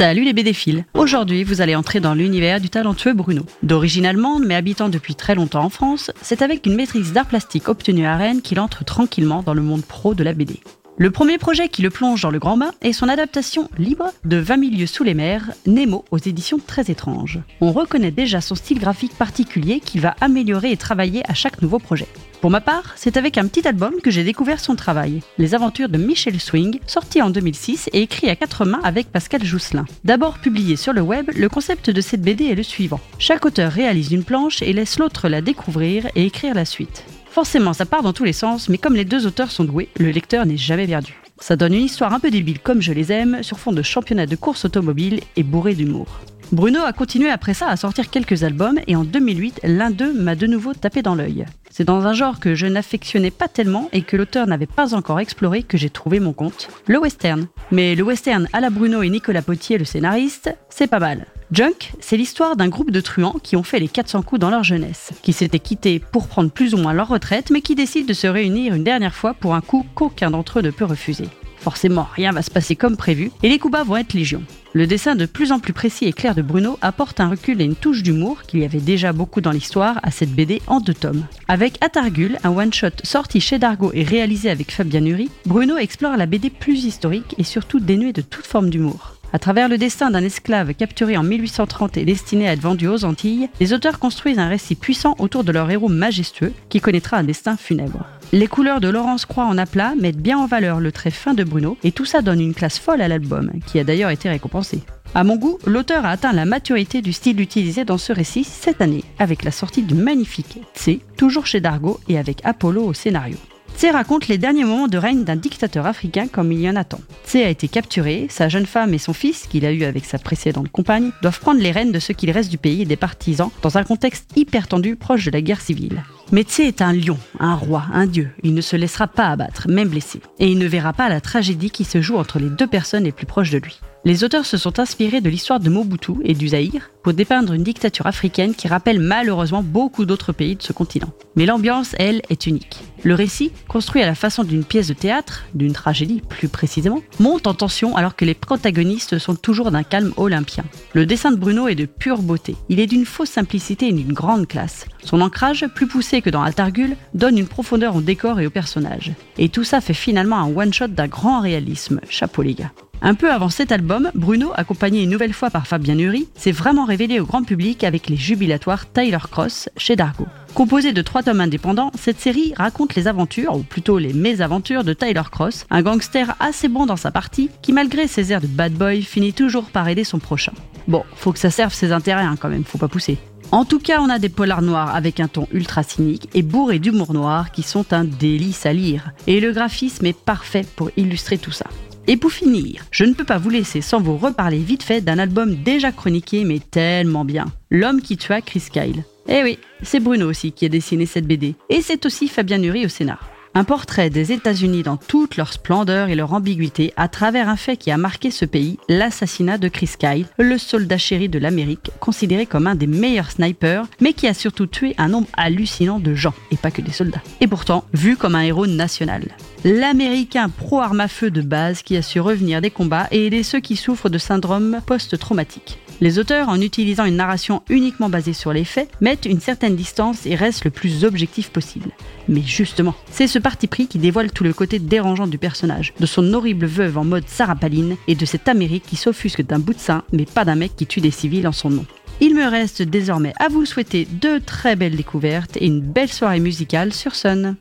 Salut les BDphiles Aujourd'hui, vous allez entrer dans l'univers du talentueux Bruno. D'origine allemande, mais habitant depuis très longtemps en France, c'est avec une maîtrise d'art plastique obtenue à Rennes qu'il entre tranquillement dans le monde pro de la BD. Le premier projet qui le plonge dans le grand bain est son adaptation libre de 20 milieux sous les mers, Nemo, aux éditions très étranges. On reconnaît déjà son style graphique particulier qui va améliorer et travailler à chaque nouveau projet. Pour ma part, c'est avec un petit album que j'ai découvert son travail, Les aventures de Michel Swing, sorti en 2006 et écrit à quatre mains avec Pascal Jousselin. D'abord publié sur le web, le concept de cette BD est le suivant. Chaque auteur réalise une planche et laisse l'autre la découvrir et écrire la suite. Forcément, ça part dans tous les sens, mais comme les deux auteurs sont doués, le lecteur n'est jamais perdu. Ça donne une histoire un peu débile comme je les aime, sur fond de championnat de course automobile et bourré d'humour. Bruno a continué après ça à sortir quelques albums et en 2008, l'un d'eux m'a de nouveau tapé dans l'œil. C'est dans un genre que je n'affectionnais pas tellement et que l'auteur n'avait pas encore exploré que j'ai trouvé mon compte, le western. Mais le western à la Bruno et Nicolas Potier, le scénariste, c'est pas mal. Junk, c'est l'histoire d'un groupe de truands qui ont fait les 400 coups dans leur jeunesse, qui s'étaient quittés pour prendre plus ou moins leur retraite, mais qui décident de se réunir une dernière fois pour un coup qu'aucun d'entre eux ne peut refuser. Forcément, rien va se passer comme prévu et les coups vont être légion. Le dessin de plus en plus précis et clair de Bruno apporte un recul et une touche d'humour qu'il y avait déjà beaucoup dans l'histoire à cette BD en deux tomes. Avec Atargul, un one-shot sorti chez Dargo et réalisé avec Fabien Nury, Bruno explore la BD plus historique et surtout dénuée de toute forme d'humour. À travers le destin d'un esclave capturé en 1830 et destiné à être vendu aux Antilles, les auteurs construisent un récit puissant autour de leur héros majestueux qui connaîtra un destin funèbre. Les couleurs de Laurence Croix en aplat mettent bien en valeur le trait fin de Bruno et tout ça donne une classe folle à l'album, qui a d'ailleurs été récompensé. À mon goût, l'auteur a atteint la maturité du style utilisé dans ce récit cette année, avec la sortie du magnifique Tse, toujours chez Dargo et avec Apollo au scénario. Tse raconte les derniers moments de règne d'un dictateur africain comme il y en a tant. Tse a été capturé, sa jeune femme et son fils, qu'il a eu avec sa précédente compagne, doivent prendre les rênes de ce qu'il reste du pays et des partisans dans un contexte hyper tendu proche de la guerre civile. Tse est un lion, un roi, un dieu. Il ne se laissera pas abattre, même blessé. Et il ne verra pas la tragédie qui se joue entre les deux personnes les plus proches de lui. Les auteurs se sont inspirés de l'histoire de Mobutu et du Zaïre pour dépeindre une dictature africaine qui rappelle malheureusement beaucoup d'autres pays de ce continent. Mais l'ambiance, elle, est unique. Le récit, construit à la façon d'une pièce de théâtre, d'une tragédie plus précisément, monte en tension alors que les protagonistes sont toujours d'un calme olympien. Le dessin de Bruno est de pure beauté. Il est d'une fausse simplicité et d'une grande classe. Son ancrage, plus poussé que dans Altargul, donne une profondeur au décor et aux personnages. Et tout ça fait finalement un one-shot d'un grand réalisme. Chapeau les gars. Un peu avant cet album, Bruno, accompagné une nouvelle fois par Fabien Nury, s'est vraiment révélé au grand public avec les jubilatoires Tyler Cross chez Dargo. Composé de trois tomes indépendants, cette série raconte les aventures, ou plutôt les mésaventures de Tyler Cross, un gangster assez bon dans sa partie, qui malgré ses airs de bad boy finit toujours par aider son prochain. Bon, faut que ça serve ses intérêts hein, quand même, faut pas pousser. En tout cas, on a des polars noirs avec un ton ultra cynique et bourré d'humour noir qui sont un délice à lire. Et le graphisme est parfait pour illustrer tout ça. Et pour finir, je ne peux pas vous laisser sans vous reparler vite fait d'un album déjà chroniqué mais tellement bien. L'homme qui tua Chris Kyle. Eh oui, c'est Bruno aussi qui a dessiné cette BD. Et c'est aussi Fabien Nury au scénar. Un portrait des États-Unis dans toute leur splendeur et leur ambiguïté à travers un fait qui a marqué ce pays, l'assassinat de Chris Kyle, le soldat chéri de l'Amérique, considéré comme un des meilleurs snipers, mais qui a surtout tué un nombre hallucinant de gens, et pas que des soldats. Et pourtant, vu comme un héros national. L'Américain pro-arme à feu de base qui a su revenir des combats et aider ceux qui souffrent de syndrome post-traumatique. Les auteurs, en utilisant une narration uniquement basée sur les faits, mettent une certaine distance et restent le plus objectif possible. Mais justement, c'est ce parti pris qui dévoile tout le côté dérangeant du personnage, de son horrible veuve en mode Sarah Palin et de cette Amérique qui s'offusque d'un bout de sein, mais pas d'un mec qui tue des civils en son nom. Il me reste désormais à vous souhaiter de très belles découvertes et une belle soirée musicale sur Sun.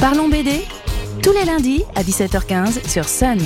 Parlons BD tous les lundis à 17h15 sur Sun.